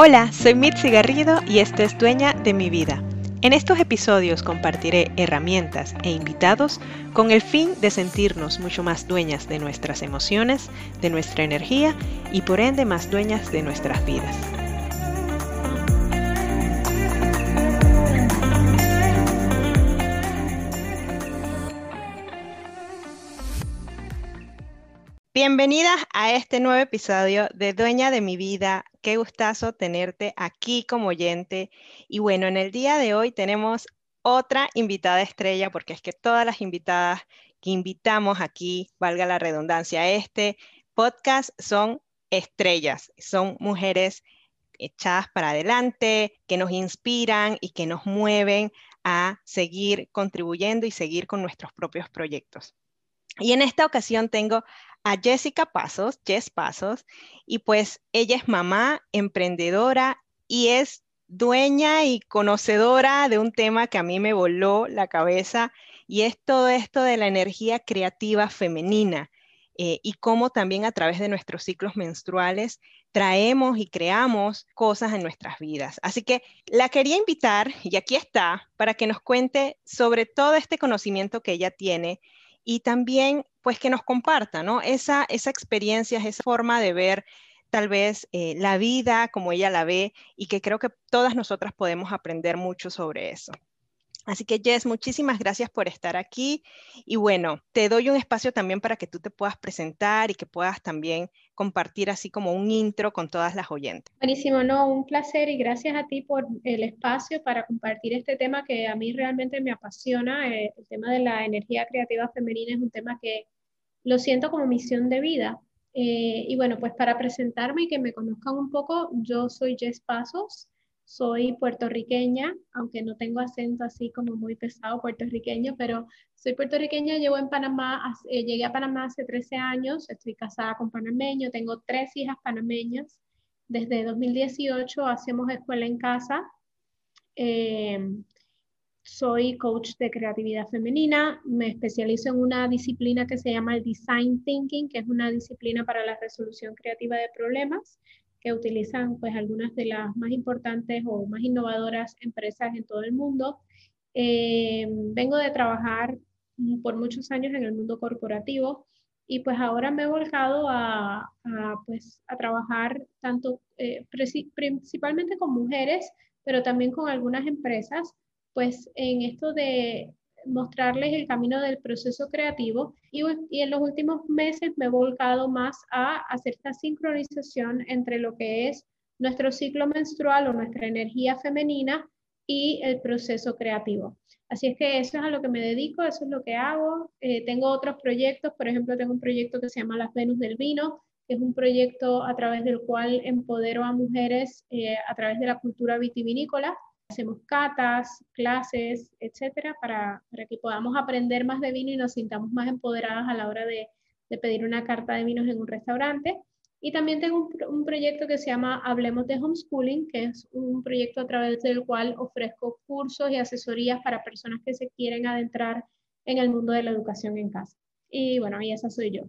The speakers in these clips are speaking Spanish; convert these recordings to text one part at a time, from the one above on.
Hola, soy Mitzi Garrido y esto es Dueña de mi vida. En estos episodios compartiré herramientas e invitados con el fin de sentirnos mucho más dueñas de nuestras emociones, de nuestra energía y por ende más dueñas de nuestras vidas. Bienvenidas a este nuevo episodio de Dueña de mi vida. Qué gustazo tenerte aquí como oyente. Y bueno, en el día de hoy tenemos otra invitada estrella, porque es que todas las invitadas que invitamos aquí, valga la redundancia, a este podcast son estrellas, son mujeres echadas para adelante, que nos inspiran y que nos mueven a seguir contribuyendo y seguir con nuestros propios proyectos. Y en esta ocasión tengo a Jessica Pasos, Jess Pasos, y pues ella es mamá, emprendedora y es dueña y conocedora de un tema que a mí me voló la cabeza y es todo esto de la energía creativa femenina eh, y cómo también a través de nuestros ciclos menstruales traemos y creamos cosas en nuestras vidas. Así que la quería invitar, y aquí está, para que nos cuente sobre todo este conocimiento que ella tiene y también pues que nos comparta, ¿no? Esa, esa experiencia, esa forma de ver tal vez eh, la vida como ella la ve y que creo que todas nosotras podemos aprender mucho sobre eso. Así que Jess, muchísimas gracias por estar aquí y bueno, te doy un espacio también para que tú te puedas presentar y que puedas también compartir así como un intro con todas las oyentes. Buenísimo, no, un placer y gracias a ti por el espacio para compartir este tema que a mí realmente me apasiona. Eh, el tema de la energía creativa femenina es un tema que lo siento como misión de vida. Eh, y bueno, pues para presentarme y que me conozcan un poco, yo soy Jess Pasos. Soy puertorriqueña, aunque no tengo acento así como muy pesado puertorriqueño, pero soy puertorriqueña, llevo en Panamá, eh, llegué a Panamá hace 13 años, estoy casada con panameño, tengo tres hijas panameñas. Desde 2018 hacemos escuela en casa. Em, soy coach de creatividad femenina, me especializo en una disciplina que se llama el Design Thinking, que es una disciplina para la resolución creativa de problemas que utilizan pues algunas de las más importantes o más innovadoras empresas en todo el mundo. Eh, vengo de trabajar por muchos años en el mundo corporativo y pues ahora me he volcado a, pues, a trabajar tanto eh, principalmente con mujeres, pero también con algunas empresas, pues en esto de mostrarles el camino del proceso creativo y, en los últimos meses me he volcado más a hacer esta sincronización entre lo que es nuestro ciclo menstrual o nuestra energía femenina y el proceso creativo. Así es que eso es a lo que me dedico, eso es lo que hago. Eh, tengo otros proyectos, por ejemplo, tengo un proyecto que se llama Las Venus del Vino, que es un proyecto a través del cual empodero a mujeres eh, a través de la cultura vitivinícola hacemos catas, clases, etcétera, para, para, que podamos aprender más de vino y nos sintamos más empoderadas a la hora de, de pedir una carta de vinos en un restaurante. Y también tengo un, un, proyecto que se llama Hablemos de Homeschooling, que es un proyecto a través del cual ofrezco cursos y asesorías para personas que se quieren adentrar en el mundo de la educación en casa. Y bueno, y esa soy yo.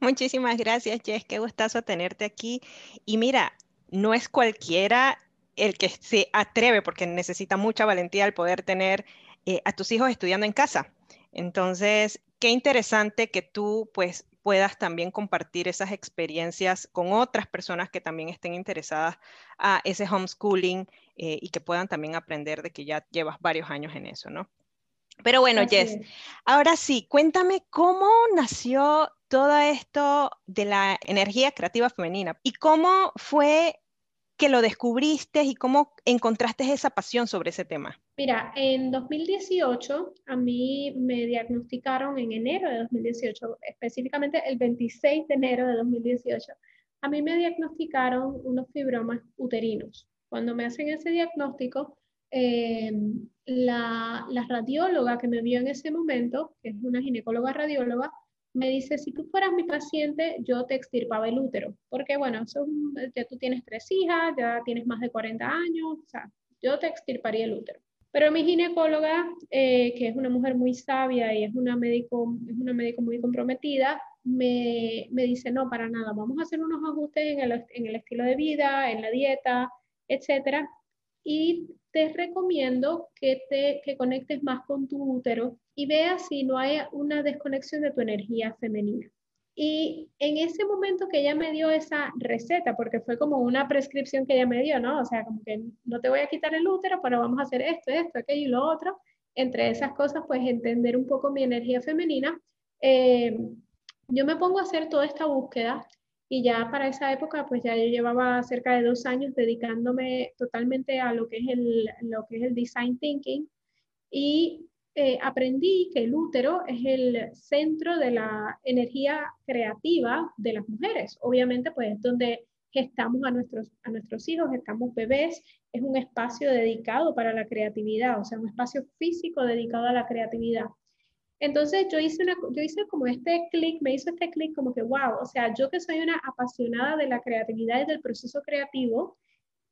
Muchísimas gracias, Jess. Qué gustazo tenerte aquí. Y mira, no es cualquiera el que se atreve, porque necesita mucha valentía el poder tener eh, a tus hijos estudiando en casa. Entonces, qué interesante que tú pues puedas también compartir esas experiencias con otras personas que también estén interesadas a ese homeschooling eh, y que puedan también aprender de que ya llevas varios años en eso, ¿no? Pero bueno, Jess, ahora sí, cuéntame cómo nació todo esto de la energía creativa femenina y cómo fue que lo descubriste y cómo encontraste esa pasión sobre ese tema? Mira, en 2018 a mí me diagnosticaron en enero de 2018, específicamente el 26 de enero de 2018, a mí me diagnosticaron unos fibromas uterinos. Cuando me hacen ese diagnóstico, em, la, la radióloga que me vio en ese momento, que es una ginecóloga radióloga, me dice, si tú fueras mi paciente, yo te extirpaba el útero, porque bueno, ya tú tienes tres hijas, ya tienes más de 40 años, o sea, yo te extirparía el útero. Pero mi ginecóloga, eh, que es una mujer muy sabia y es una, médico, es una médico muy comprometida, me, me, dice, no, para nada, vamos a hacer unos ajustes en el, en el estilo de vida, en la dieta, etcétera, y te recomiendo que te que conectes más con tu útero y veas si no hay una desconexión de tu energía femenina. Y en ese momento que ella me dio esa receta, porque fue como una prescripción que ella me dio, ¿no? O sea, como que no te voy a quitar el útero, pero vamos a hacer esto, esto, aquello y lo otro. Entre esas cosas, pues entender un poco mi energía femenina. Eh, yo me pongo a hacer toda esta búsqueda y ya para esa época, pues ya yo llevaba cerca de dos años dedicándome totalmente a lo que es el, lo que es el design thinking y eh, aprendí que el útero es el centro de la energía creativa de las mujeres. Obviamente, pues es donde gestamos a nuestros, a nuestros hijos, gestamos bebés, es un espacio dedicado para la creatividad, o sea, un espacio físico dedicado a la creatividad. Entonces yo hice, una, yo hice como este clic, me hizo este clic como que, wow, o sea, yo que soy una apasionada de la creatividad y del proceso creativo,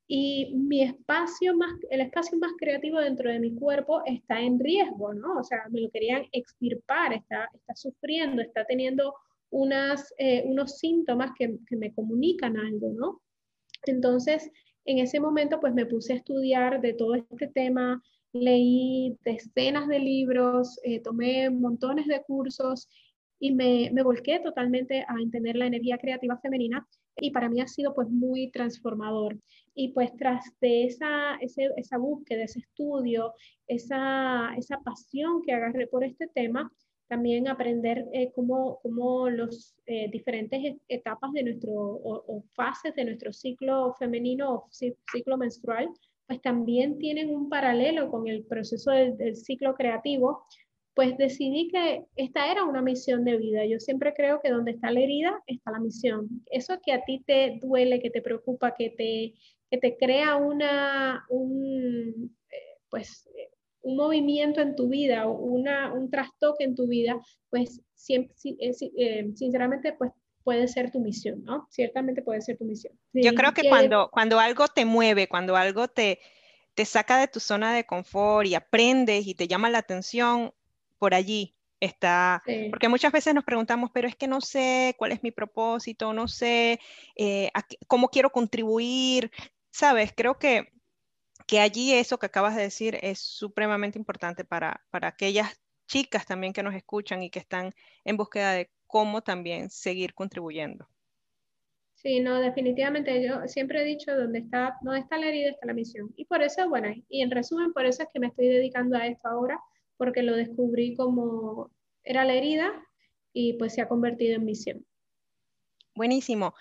y mi espacio más, el espacio más creativo dentro de mi cuerpo está en riesgo, ¿no? O sea, me lo querían extirpar, está, está sufriendo, está teniendo unas, eh, unos síntomas que, que, me comunican algo, ¿no? Entonces, en ese momento, pues me puse a estudiar de todo este tema, leí decenas de libros, eh, tomé montones de cursos y me, me volqué totalmente a entender la energía creativa femenina y para mí ha sido pues muy transformador. Y pues tras de esa, esa búsqueda, ese estudio, esa, esa pasión que agarré por este tema, también aprender eh, cómo, cómo los eh, diferentes etapas de nuestro o, fases de nuestro ciclo femenino o ciclo menstrual, pues también tienen un paralelo con el proceso del ciclo creativo, pues decidí que esta era una misión de vida. Yo siempre creo que donde está la herida está la misión. Eso que a ti te duele, que te preocupa, que te, que te crea una, un, eh, pues, eh, un movimiento en tu vida, una, un trastoque en tu vida, pues siempre, eh, sinceramente, pues puede ser tu misión, ¿no? Ciertamente puede ser tu misión. Yo creo que, cuando, cuando algo te mueve, cuando algo te, te saca de tu zona de confort y aprendes y te llama la atención, por allí está, porque muchas veces nos preguntamos, pero es que no sé cuál es mi propósito, no sé eh, cómo quiero contribuir, ¿sabes? Creo que, que allí eso que acabas de decir es supremamente importante para, para aquellas chicas también que nos escuchan y que están en búsqueda de cómo también seguir contribuyendo. Sí, no, definitivamente yo siempre he dicho, donde está, no está la herida, está la misión. Y por eso, bueno, y en resumen, por eso es que me estoy dedicando a esto ahora, porque lo descubrí como era la herida y pues se ha convertido en misión. Buenísimo.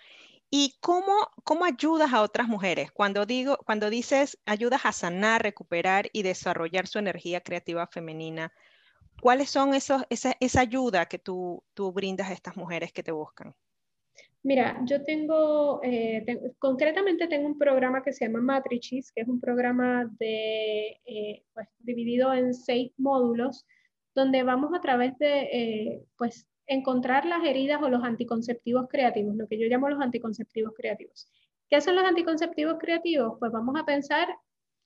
¿Y cómo, cómo ayudas a otras mujeres? Cuando, digo, cuando dices ayudas a sanar, recuperar y desarrollar su energía creativa femenina, ¿cuáles son esos, esa, esa ayuda que tú, tú brindas a estas mujeres que te buscan? Mira, yo tengo, eh, concretamente tengo un programa que se llama Matrices, que es un programa de, eh, pues, dividido en seis módulos, donde vamos a través de, eh, pues, encontrar las heridas o los anticonceptivos creativos, lo que yo llamo los anticonceptivos creativos. ¿Qué son los anticonceptivos creativos? Pues vamos a pensar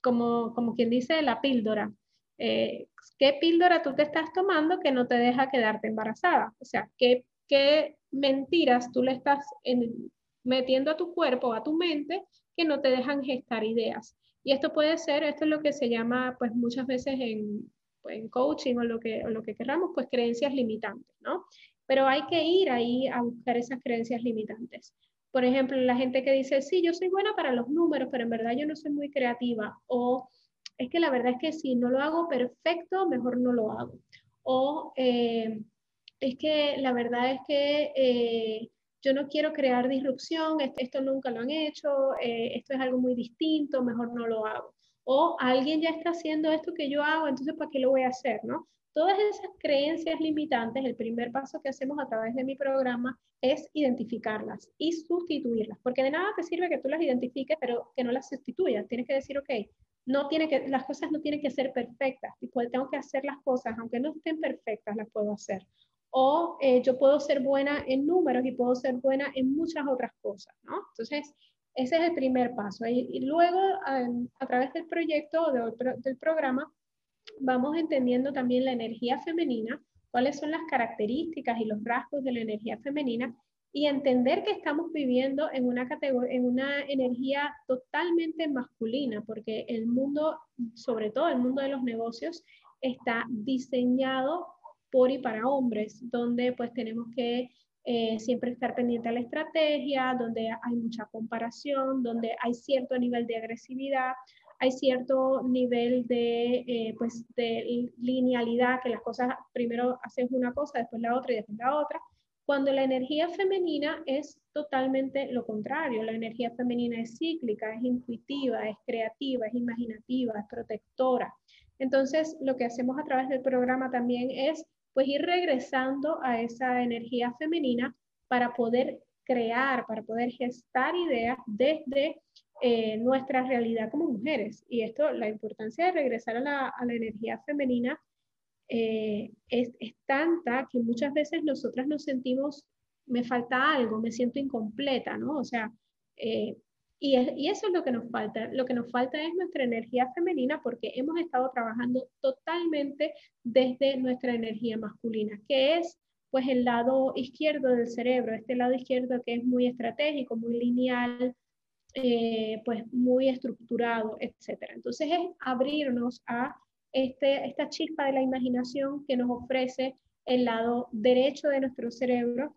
como, como quien dice la píldora. ¿Qué píldora tú te estás tomando que no te deja quedarte embarazada? O sea, ¿qué, qué mentiras tú le estás metiendo a tu cuerpo, a tu mente, que no te dejan gestar ideas. Y esto puede ser, esto es lo que se llama, pues muchas veces en, coaching o lo, que, o lo que queramos, pues creencias limitantes, ¿no? Pero hay que ir ahí a buscar esas creencias limitantes. Por ejemplo, la gente que dice, sí, yo soy buena para los números, pero en verdad yo no soy muy creativa. O es que la verdad es que si no lo hago perfecto, mejor no lo hago. O eh, es que la verdad es que eh, yo no quiero crear disrupción, esto, nunca lo han hecho, eh, esto es algo muy distinto, mejor no lo hago. O alguien ya está haciendo esto que yo hago, entonces ¿para qué lo voy a hacer? ¿no? Todas esas creencias limitantes, el primer paso que hacemos a través de mi programa es identificarlas y sustituirlas, porque de nada te sirve que tú las identifiques, pero que no las sustituyas. Tienes que decir, ok, las cosas no tienen que ser perfectas, tengo que hacer las cosas, aunque no estén perfectas, las puedo hacer o eh, yo puedo ser buena en números y puedo ser buena en muchas otras cosas, ¿no? Entonces, ese es el primer paso. Y, luego, a, través del proyecto o del programa, vamos entendiendo también la energía femenina. cuáles son las características y los rasgos de la energía femenina y entender que estamos viviendo en una, en una energía totalmente masculina, porque el mundo, sobre todo el mundo de los negocios, está diseñado por y para hombres, donde pues tenemos que eh, siempre estar pendiente a la estrategia, donde hay mucha comparación, donde hay cierto nivel de agresividad, hay cierto nivel de, eh, pues, de linealidad, que las cosas primero haces una cosa, después la otra y después la otra. Cuando la energía femenina es totalmente lo contrario, la energía femenina es cíclica, es intuitiva, es creativa, es imaginativa, es protectora. Entonces, lo que hacemos a través del programa también es pues ir regresando a esa energía femenina para poder crear, para poder gestar ideas desde eh, nuestra realidad como mujeres. Y esto, la importancia de regresar a la, a la energía femenina eh, es, es, tanta que muchas veces nosotras nos sentimos, me falta algo, me siento incompleta, ¿no? O sea, eh, y, eso es lo que nos falta. Lo que nos falta es nuestra energía femenina porque hemos estado trabajando totalmente desde nuestra energía masculina, que es pues el lado izquierdo del cerebro, este lado izquierdo que es muy estratégico, muy lineal, eh, pues muy estructurado, etcétera. Entonces es abrirnos a este, esta chispa de la imaginación que nos ofrece el lado derecho de nuestro cerebro,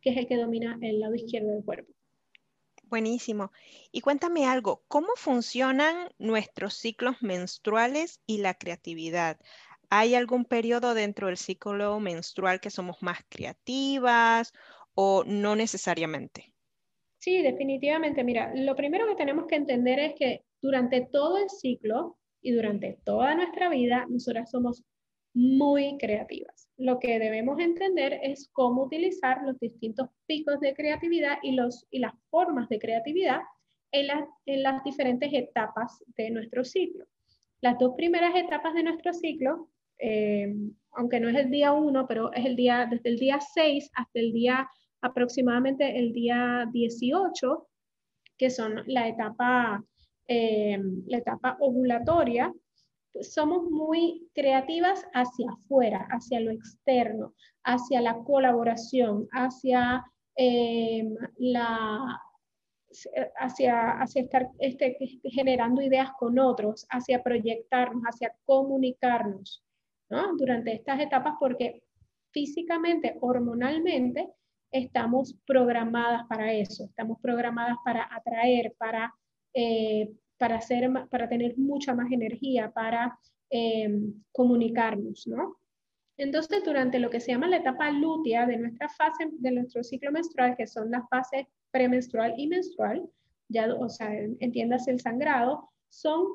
que es el que domina el lado izquierdo del cuerpo. Buenísimo. Y cuéntame algo, ¿cómo funcionan nuestros ciclos menstruales y la creatividad? ¿Hay algún periodo dentro del ciclo menstrual que somos más creativas o no necesariamente? Sí, definitivamente. Mira, lo primero que tenemos que entender es que durante todo el ciclo y durante toda nuestra vida, nosotras somos muy creativas. Lo que debemos entender es cómo utilizar los distintos picos de creatividad y, los, y las formas de creatividad en, en las diferentes etapas de nuestro ciclo. Las dos primeras etapas de nuestro ciclo, eh, aunque no es el día 1, pero es el día, desde el día 6 hasta el día aproximadamente el día 18, que son la etapa, eh, la etapa ovulatoria, somos muy creativas hacia afuera, hacia lo externo, hacia la colaboración, hacia eh, la hacia, hacia estar este, generando ideas con otros, hacia proyectarnos, hacia comunicarnos ¿no? durante estas etapas, porque físicamente, hormonalmente, estamos programadas para eso, estamos programadas para atraer, para, eh, para, tener mucha más energía, para eh, comunicarnos, ¿no? Entonces, durante lo que se llama la etapa lútea de nuestra fase, de nuestro ciclo menstrual, que son las fases premenstrual y menstrual, ya, o sea, entiendas el sangrado, son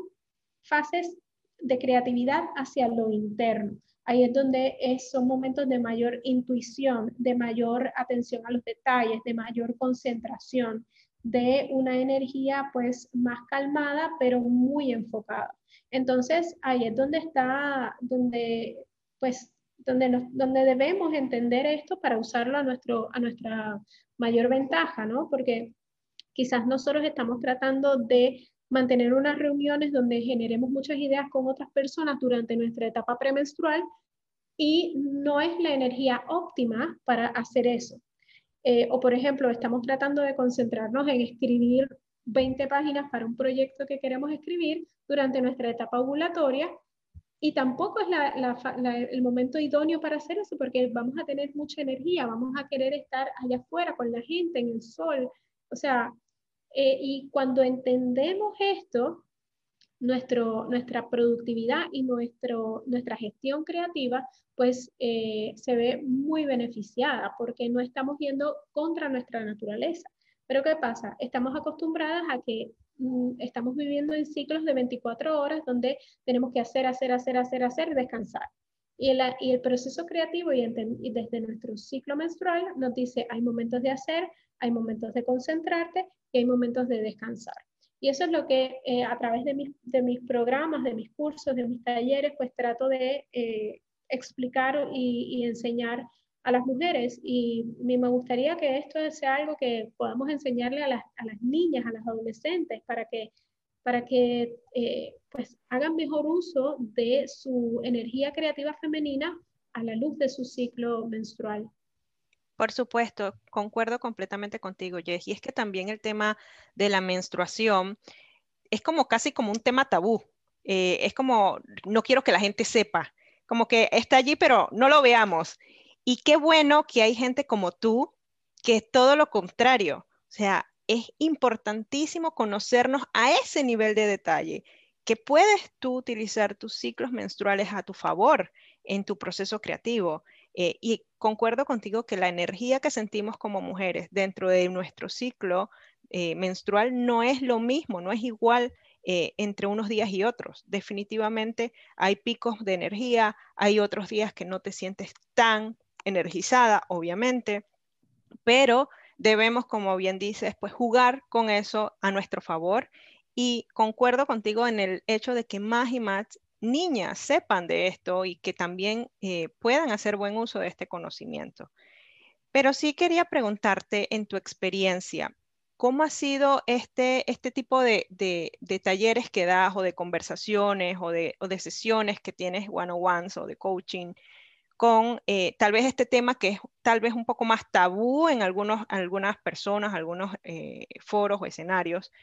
fases de creatividad hacia lo interno. Ahí es donde son momentos de mayor intuición, de mayor atención a los detalles, de mayor concentración, de una energía pues más calmada, pero muy enfocada. Entonces, ahí es donde está, donde pues, donde, donde debemos entender esto para usarlo a, nuestro, a nuestra mayor ventaja, ¿no? Porque quizás nosotros estamos tratando de mantener unas reuniones donde generemos muchas ideas con otras personas durante nuestra etapa premenstrual y no es la energía óptima para hacer eso. Eh, o por ejemplo, estamos tratando de concentrarnos en escribir 20 páginas para un proyecto que queremos escribir durante nuestra etapa ovulatoria y tampoco es el momento idóneo para hacer eso porque vamos a tener mucha energía, vamos a querer estar allá afuera con la gente, en el sol. O sea, eh, y cuando entendemos esto, nuestro, nuestra productividad y nuestro, nuestra gestión creativa, pues eh, se ve muy beneficiada porque no estamos yendo contra nuestra naturaleza. Pero ¿qué pasa? Estamos acostumbradas a que mm, estamos viviendo en ciclos de 24 horas donde tenemos que hacer, hacer, hacer, hacer, hacer descansar. Y el, y el proceso creativo y, y desde nuestro ciclo menstrual nos dice, hay momentos de hacer, hay momentos de concentrarte y hay momentos de descansar. Y eso es lo que eh, a través de mis, programas, de mis cursos, de mis talleres, pues trato de eh, explicar y, enseñar a las mujeres. Y me gustaría que esto sea algo que podamos enseñarle a las, a las niñas, a las adolescentes, para que, para que eh, pues hagan mejor uso de su energía creativa femenina a la luz de su ciclo menstrual. Por supuesto, concuerdo completamente contigo, Jess. Y es que también el tema de la menstruación es como casi como un tema tabú. Eh, es como, no quiero que la gente sepa, como que está allí, pero no lo veamos. Y qué bueno que hay gente como tú, que es todo lo contrario. O sea, es importantísimo conocernos a ese nivel de detalle, que puedes tú utilizar tus ciclos menstruales a tu favor en tu proceso creativo. Eh, y concuerdo contigo que la energía que sentimos como mujeres dentro de nuestro ciclo eh, menstrual no es lo mismo, no es igual eh, entre unos días y otros. Definitivamente hay picos de energía, hay otros días que no te sientes tan energizada, obviamente, pero debemos, como bien dices, pues jugar con eso a nuestro favor. Y concuerdo contigo en el hecho de que más y más niñas sepan de esto y que también eh, puedan hacer buen uso de este conocimiento. Pero sí quería preguntarte en tu experiencia, ¿cómo ha sido este, este tipo de, talleres que das o de conversaciones o de, o de sesiones que tienes one-on-ones o de coaching con eh, tal vez este tema que es tal vez un poco más tabú en algunos, algunas personas, algunos eh, foros o escenarios,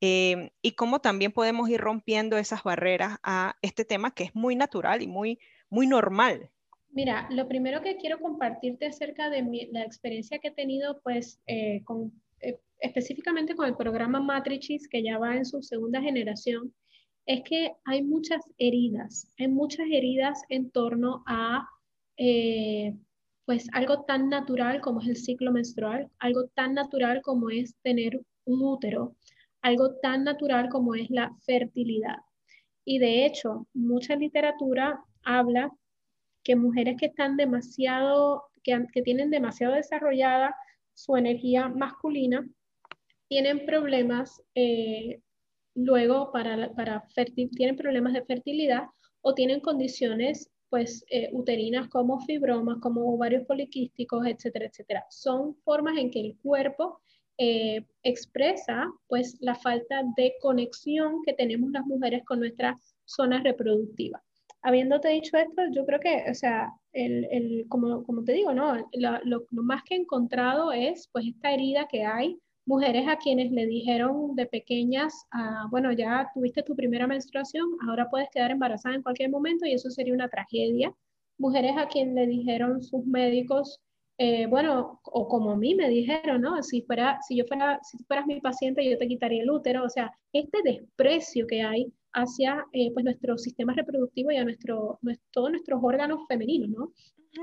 em, y cómo también podemos ir rompiendo esas barreras a este tema que es muy natural y muy, muy normal. Mira, lo primero que quiero compartirte acerca de la experiencia que he tenido, pues, eh, específicamente con el programa Matrices, que ya va en su segunda generación, es que hay muchas heridas, hay muchas heridas en torno a eh, pues algo tan natural como es el ciclo menstrual, algo tan natural como es tener un útero, algo tan natural como es la fertilidad. Y de hecho, mucha literatura habla que mujeres que están demasiado, que, tienen demasiado desarrollada su energía masculina, tienen problemas eh, luego para, para tienen problemas de fertilidad o tienen condiciones pues eh, uterinas como fibromas, como ovarios poliquísticos, etcétera, etcétera. Son formas en que el cuerpo eh, expresa pues la falta de conexión que tenemos las mujeres con nuestra zona reproductiva. Habiéndote dicho esto, yo creo que, o sea, el, el, como, como, te digo, ¿no? lo, lo, más que he encontrado es pues esta herida que hay mujeres a quienes le dijeron de pequeñas, ah, bueno, ya tuviste tu primera menstruación, ahora puedes quedar embarazada en cualquier momento y eso sería una tragedia. Mujeres a quienes le dijeron sus médicos, eh, bueno, o como a mí me dijeron, ¿no? Si, fuera, si yo fuera, si fueras mi paciente, yo te quitaría el útero. O sea, este desprecio que hay hacia eh, pues nuestro sistema reproductivo y a nuestro, todos nuestros órganos femeninos, ¿no?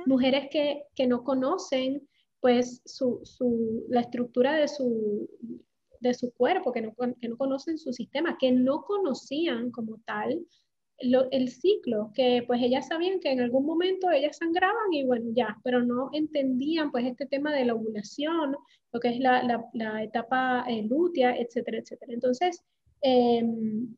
Mujeres que, que no conocen pues su, su, la estructura de su, de su cuerpo, que no, que no conocen su sistema, que no conocían como tal lo, el ciclo, que pues ellas sabían que en algún momento ellas sangraban y bueno, ya, pero no entendían pues este tema de la ovulación, lo que es la, la, etapa eh, lútea, etcétera, etcétera. Entonces, em,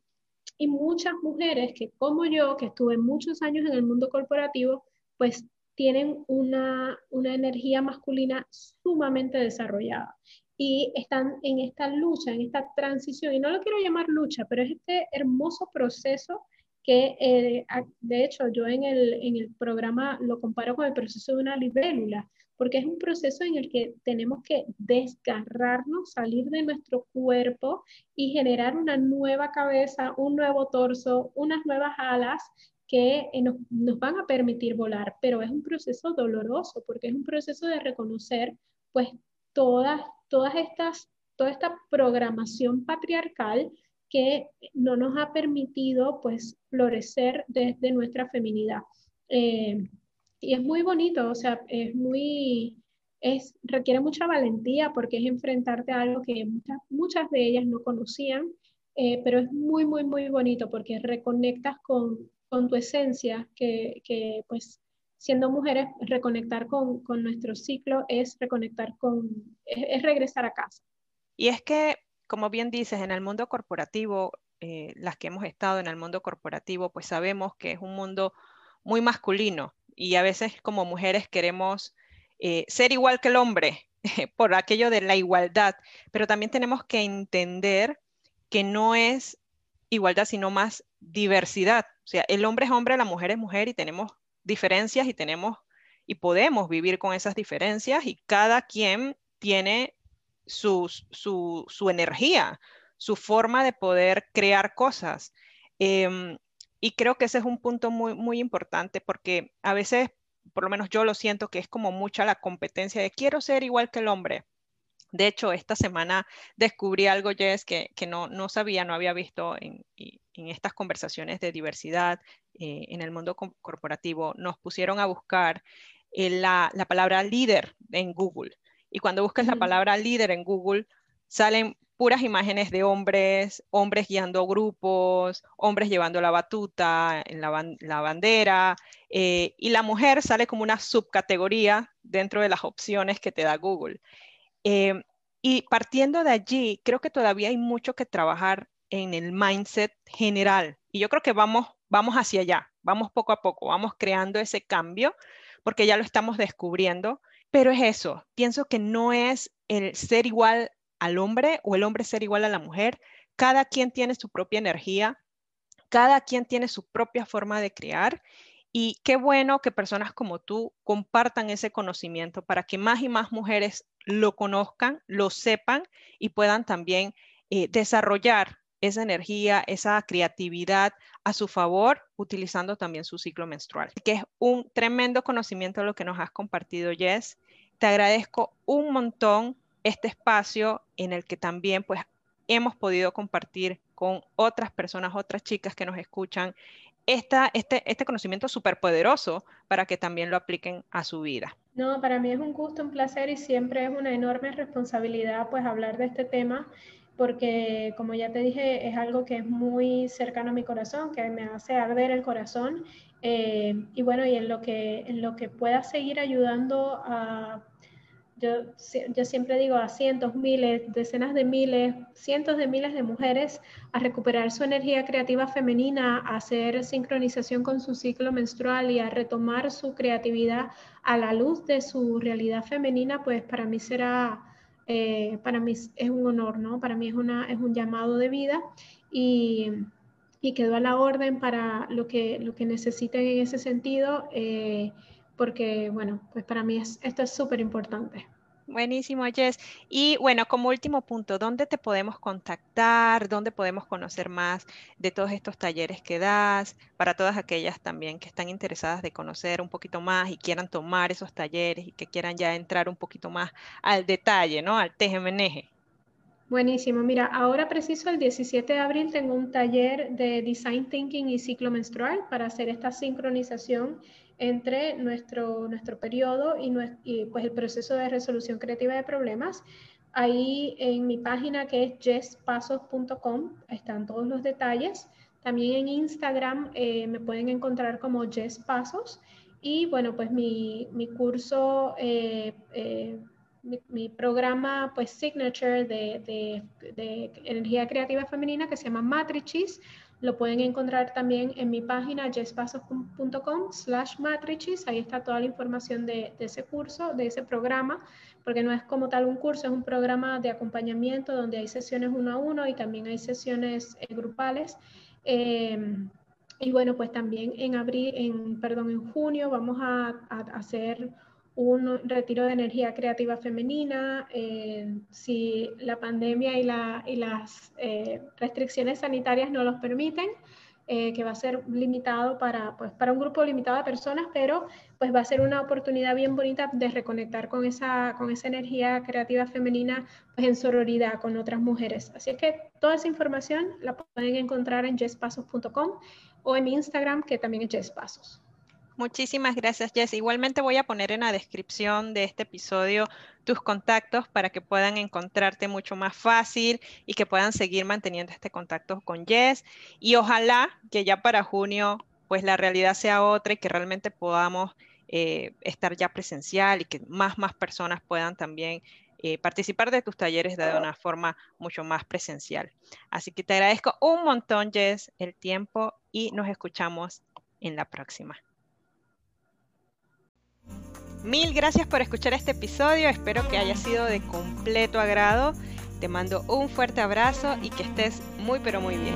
y muchas mujeres que como yo, que estuve muchos años en el mundo corporativo, pues tienen una, energía masculina sumamente desarrollada y están en esta lucha, en esta transición, y no lo quiero llamar lucha, pero es este hermoso proceso que, eh, de hecho, yo en el, en el programa lo comparo con el proceso de una libélula, porque es un proceso en el que tenemos que desgarrarnos, salir de nuestro cuerpo y generar una nueva cabeza, un nuevo torso, unas nuevas alas que eh, nos, van a permitir volar, pero es un proceso doloroso porque es un proceso de reconocer pues todas, todas estas, toda esta programación patriarcal que no nos ha permitido pues florecer desde nuestra feminidad. Eh, y es muy bonito, o sea, es muy, es, requiere mucha valentía porque es enfrentarte a algo que muchas, muchas de ellas no conocían, eh, pero es muy, muy, muy bonito porque reconectas con, con tu esencia, que, que pues siendo mujeres, reconectar con, con, nuestro ciclo es reconectar con, es, regresar a casa. Y es que, como bien dices, en el mundo corporativo, eh, las que hemos estado en el mundo corporativo, pues sabemos que es un mundo muy masculino y a veces como mujeres queremos eh, ser igual que el hombre por aquello de la igualdad, pero también tenemos que entender que no es igualdad, sino más diversidad. O sea, el hombre es hombre, la mujer es mujer y tenemos diferencias y tenemos y podemos vivir con esas diferencias y cada quien tiene su, su, energía, su forma de poder crear cosas. Em, y creo que ese es un punto muy, muy importante porque a veces, por lo menos yo lo siento, que es como mucha la competencia de quiero ser igual que el hombre. De hecho, esta semana descubrí algo, Jess, que, que no, no, sabía, no había visto en, en estas conversaciones de diversidad eh, en el mundo corporativo. Nos pusieron a buscar eh, la, la, palabra líder en Google. Y cuando buscas la palabra líder en Google, salen puras imágenes de hombres, hombres guiando grupos, hombres llevando la batuta en la, bandera, eh, y la mujer sale como una subcategoría dentro de las opciones que te da Google. Eh, y partiendo de allí, creo que todavía hay mucho que trabajar en el mindset general. Y yo creo que vamos, vamos hacia allá, vamos poco a poco, vamos creando ese cambio, porque ya lo estamos descubriendo. Pero es eso, pienso que no es el ser igual al hombre o el hombre ser igual a la mujer. Cada quien tiene su propia energía, cada quien tiene su propia forma de crear y qué bueno que personas como tú compartan ese conocimiento para que más y más mujeres lo conozcan, lo sepan y puedan también eh, desarrollar esa energía, esa creatividad a su favor, utilizando también su ciclo menstrual, que es un tremendo conocimiento lo que nos has compartido, Jess. Te agradezco un montón este espacio en el que también pues hemos podido compartir con otras personas, otras chicas que nos escuchan, este, este conocimiento súper poderoso para que también lo apliquen a su vida. No, para mí es un gusto, un placer y siempre es una enorme responsabilidad pues hablar de este tema porque como ya te dije es algo que es muy cercano a mi corazón, que me hace arder el corazón eh, y bueno, y en lo que, en lo que pueda seguir ayudando a yo, yo, siempre digo a cientos, miles, decenas de miles, cientos de miles de mujeres a recuperar su energía creativa femenina, a hacer sincronización con su ciclo menstrual y a retomar su creatividad a la luz de su realidad femenina, pues para mí será, eh, para mí es un honor, ¿no? Para mí es, una, es un llamado de vida y, y quedó a la orden para lo que, lo que necesiten en ese sentido. Eh, porque, bueno, pues para mí esto es súper importante. Buenísimo, Jess. Y bueno, como último punto, ¿dónde te podemos contactar? ¿Dónde podemos conocer más de todos estos talleres que das? Para todas aquellas también que están interesadas de conocer un poquito más y quieran tomar esos talleres y que quieran ya entrar un poquito más al detalle, ¿no? Al TGMNG. Buenísimo. Mira, ahora preciso el 17 de abril tengo un taller de Design Thinking y ciclo menstrual para hacer esta sincronización entre nuestro, nuestro periodo y, pues el proceso de resolución creativa de problemas. Ahí en mi página que es jesspasos.com están todos los detalles. También en Instagram eh, me pueden encontrar como Jess Pasos. Y bueno, pues mi, mi curso, eh, eh, mi, programa pues signature de, de, de energía creativa femenina que se llama Matrices lo pueden encontrar también en mi página jesspasos.com slash matrices. Ahí está toda la información de, ese curso, de ese programa, porque no es como tal un curso, es un programa de acompañamiento donde hay sesiones uno a uno y también hay sesiones eh, grupales. Em, y bueno, pues también en abril, en, perdón, en junio vamos a hacer un retiro de energía creativa femenina, eh, si la pandemia y, las eh, restricciones sanitarias no los permiten, eh, que va a ser limitado para, pues, para un grupo limitado de personas, pero pues va a ser una oportunidad bien bonita de reconectar con esa, con esa energía creativa femenina pues, en sororidad con otras mujeres. Así es que toda esa información la pueden encontrar en jesspasos.com o en Instagram, que también es jesspasos. Muchísimas gracias, Jess. Igualmente voy a poner en la descripción de este episodio tus contactos para que puedan encontrarte mucho más fácil y que puedan seguir manteniendo este contacto con Jess. Y ojalá que ya para junio, pues la realidad sea otra y que realmente podamos eh, estar ya presencial y que más, más personas puedan también eh, participar de tus talleres de una forma mucho más presencial. Así que te agradezco un montón, Jess, el tiempo y nos escuchamos en la próxima. Mil gracias por escuchar este episodio, espero que haya sido de completo agrado. Te mando un fuerte abrazo y que estés muy pero muy bien.